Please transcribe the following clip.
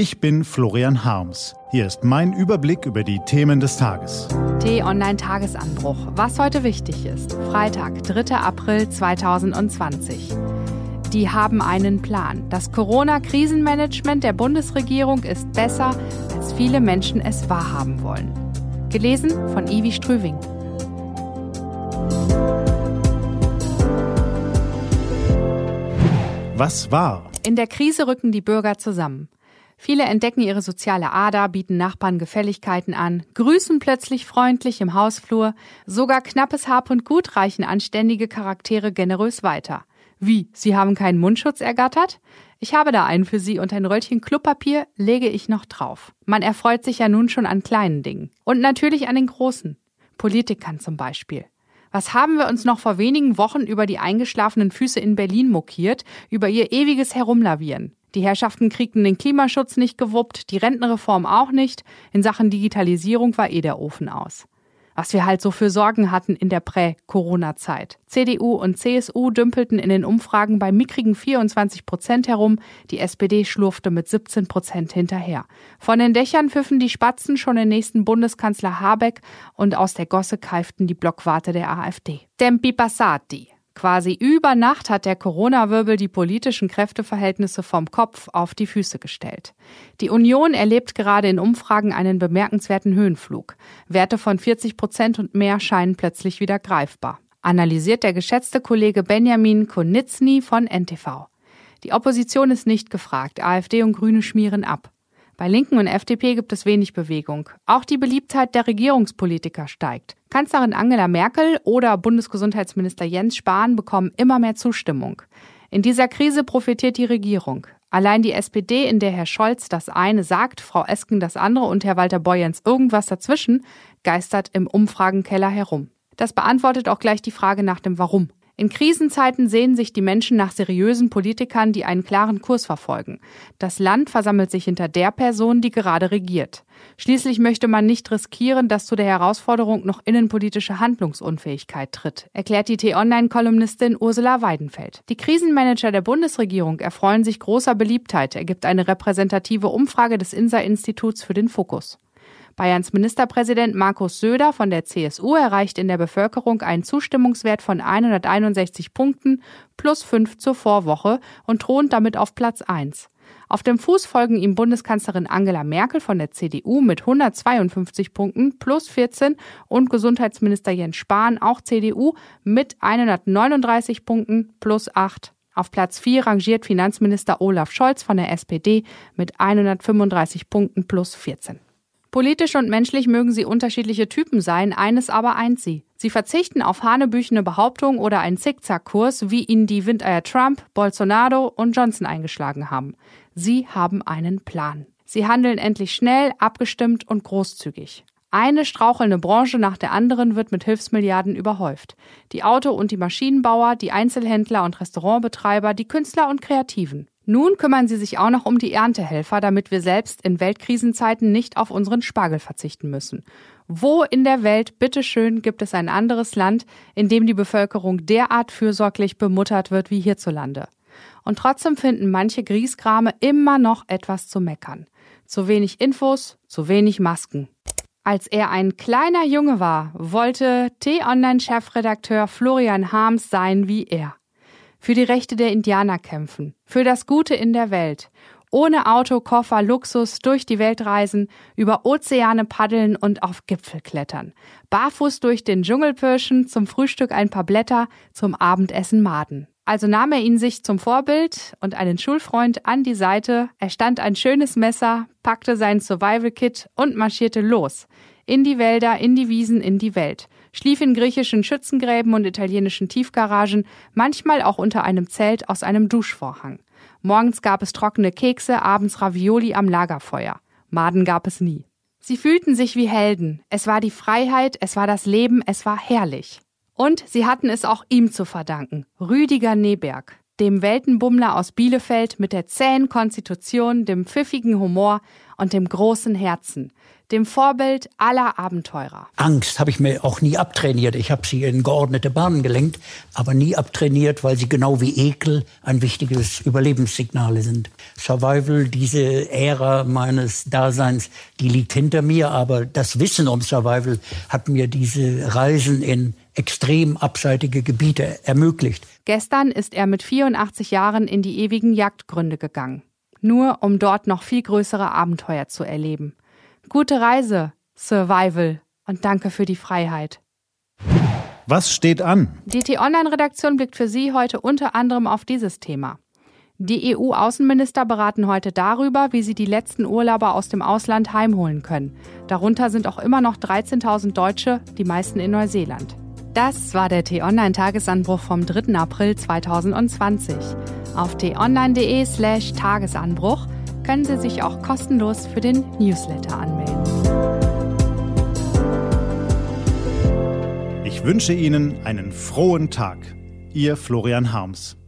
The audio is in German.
Ich bin Florian Harms. Hier ist mein Überblick über die Themen des Tages. T-Online-Tagesanbruch. Was heute wichtig ist. Freitag, 3. April 2020. Die haben einen Plan. Das Corona-Krisenmanagement der Bundesregierung ist besser, als viele Menschen es wahrhaben wollen. Gelesen von Ivi Strüving. Was war? In der Krise rücken die Bürger zusammen. Viele entdecken ihre soziale Ader, bieten Nachbarn Gefälligkeiten an, grüßen plötzlich freundlich im Hausflur, sogar knappes Hab und Gut reichen anständige Charaktere generös weiter. Wie, Sie haben keinen Mundschutz ergattert? Ich habe da einen für Sie und ein Röllchen Klopapier lege ich noch drauf. Man erfreut sich ja nun schon an kleinen Dingen. Und natürlich an den großen. Politikern zum Beispiel. Was haben wir uns noch vor wenigen Wochen über die eingeschlafenen Füße in Berlin mokiert, über ihr ewiges Herumlavieren? Die Herrschaften kriegten den Klimaschutz nicht gewuppt, die Rentenreform auch nicht. In Sachen Digitalisierung war eh der Ofen aus was wir halt so für Sorgen hatten in der Prä-Corona-Zeit. CDU und CSU dümpelten in den Umfragen bei mickrigen 24 Prozent herum, die SPD schlurfte mit 17 Prozent hinterher. Von den Dächern pfiffen die Spatzen schon den nächsten Bundeskanzler Habeck und aus der Gosse keiften die Blockwarte der AfD. Tempi passati. Quasi über Nacht hat der Corona-Wirbel die politischen Kräfteverhältnisse vom Kopf auf die Füße gestellt. Die Union erlebt gerade in Umfragen einen bemerkenswerten Höhenflug. Werte von 40 Prozent und mehr scheinen plötzlich wieder greifbar. Analysiert der geschätzte Kollege Benjamin Konitzny von NTV. Die Opposition ist nicht gefragt. AfD und Grüne schmieren ab. Bei Linken und FDP gibt es wenig Bewegung. Auch die Beliebtheit der Regierungspolitiker steigt. Kanzlerin Angela Merkel oder Bundesgesundheitsminister Jens Spahn bekommen immer mehr Zustimmung. In dieser Krise profitiert die Regierung. Allein die SPD, in der Herr Scholz das eine sagt, Frau Esken das andere und Herr Walter Beuerns irgendwas dazwischen, geistert im Umfragenkeller herum. Das beantwortet auch gleich die Frage nach dem Warum. In Krisenzeiten sehen sich die Menschen nach seriösen Politikern, die einen klaren Kurs verfolgen. Das Land versammelt sich hinter der Person, die gerade regiert. Schließlich möchte man nicht riskieren, dass zu der Herausforderung noch innenpolitische Handlungsunfähigkeit tritt, erklärt die T-Online-Kolumnistin Ursula Weidenfeld. Die Krisenmanager der Bundesregierung erfreuen sich großer Beliebtheit, ergibt eine repräsentative Umfrage des INSA-Instituts für den Fokus. Bayerns Ministerpräsident Markus Söder von der CSU erreicht in der Bevölkerung einen Zustimmungswert von 161 Punkten plus 5 zur Vorwoche und thront damit auf Platz 1. Auf dem Fuß folgen ihm Bundeskanzlerin Angela Merkel von der CDU mit 152 Punkten plus 14 und Gesundheitsminister Jens Spahn, auch CDU, mit 139 Punkten plus 8. Auf Platz 4 rangiert Finanzminister Olaf Scholz von der SPD mit 135 Punkten plus 14. Politisch und menschlich mögen sie unterschiedliche Typen sein, eines aber eint sie. Sie verzichten auf hanebüchene Behauptungen oder einen Zickzackkurs, wie ihn die Windeier Trump, Bolsonaro und Johnson eingeschlagen haben. Sie haben einen Plan. Sie handeln endlich schnell, abgestimmt und großzügig. Eine strauchelnde Branche nach der anderen wird mit Hilfsmilliarden überhäuft. Die Auto- und die Maschinenbauer, die Einzelhändler und Restaurantbetreiber, die Künstler und Kreativen. Nun kümmern sie sich auch noch um die Erntehelfer, damit wir selbst in Weltkrisenzeiten nicht auf unseren Spargel verzichten müssen. Wo in der Welt, bitteschön, gibt es ein anderes Land, in dem die Bevölkerung derart fürsorglich bemuttert wird wie hierzulande? Und trotzdem finden manche Griesgrame immer noch etwas zu meckern. Zu wenig Infos, zu wenig Masken. Als er ein kleiner Junge war, wollte T-Online-Chefredakteur Florian Harms sein wie er für die Rechte der Indianer kämpfen, für das Gute in der Welt, ohne Auto, Koffer, Luxus durch die Welt reisen, über Ozeane paddeln und auf Gipfel klettern, barfuß durch den Dschungel pirschen, zum Frühstück ein paar Blätter, zum Abendessen Maden. Also nahm er ihn sich zum Vorbild und einen Schulfreund an die Seite, er stand ein schönes Messer, packte sein Survival-Kit und marschierte los. In die Wälder, in die Wiesen, in die Welt schlief in griechischen Schützengräben und italienischen Tiefgaragen, manchmal auch unter einem Zelt aus einem Duschvorhang. Morgens gab es trockene Kekse, abends Ravioli am Lagerfeuer. Maden gab es nie. Sie fühlten sich wie Helden. Es war die Freiheit, es war das Leben, es war herrlich. Und sie hatten es auch ihm zu verdanken, Rüdiger Neberg, dem Weltenbummler aus Bielefeld mit der zähen Konstitution, dem pfiffigen Humor und dem großen Herzen, dem Vorbild aller Abenteurer. Angst habe ich mir auch nie abtrainiert. Ich habe sie in geordnete Bahnen gelenkt, aber nie abtrainiert, weil sie genau wie Ekel ein wichtiges Überlebenssignal sind. Survival, diese Ära meines Daseins, die liegt hinter mir, aber das Wissen um Survival hat mir diese Reisen in extrem abseitige Gebiete ermöglicht. Gestern ist er mit 84 Jahren in die ewigen Jagdgründe gegangen. Nur um dort noch viel größere Abenteuer zu erleben. Gute Reise, Survival und danke für die Freiheit. Was steht an? Die T-Online-Redaktion blickt für Sie heute unter anderem auf dieses Thema. Die EU-Außenminister beraten heute darüber, wie sie die letzten Urlauber aus dem Ausland heimholen können. Darunter sind auch immer noch 13.000 Deutsche, die meisten in Neuseeland. Das war der T-Online-Tagesanbruch vom 3. April 2020. Auf t-online.de slash Tagesanbruch können Sie sich auch kostenlos für den Newsletter anmelden. Ich wünsche Ihnen einen frohen Tag. Ihr Florian Harms.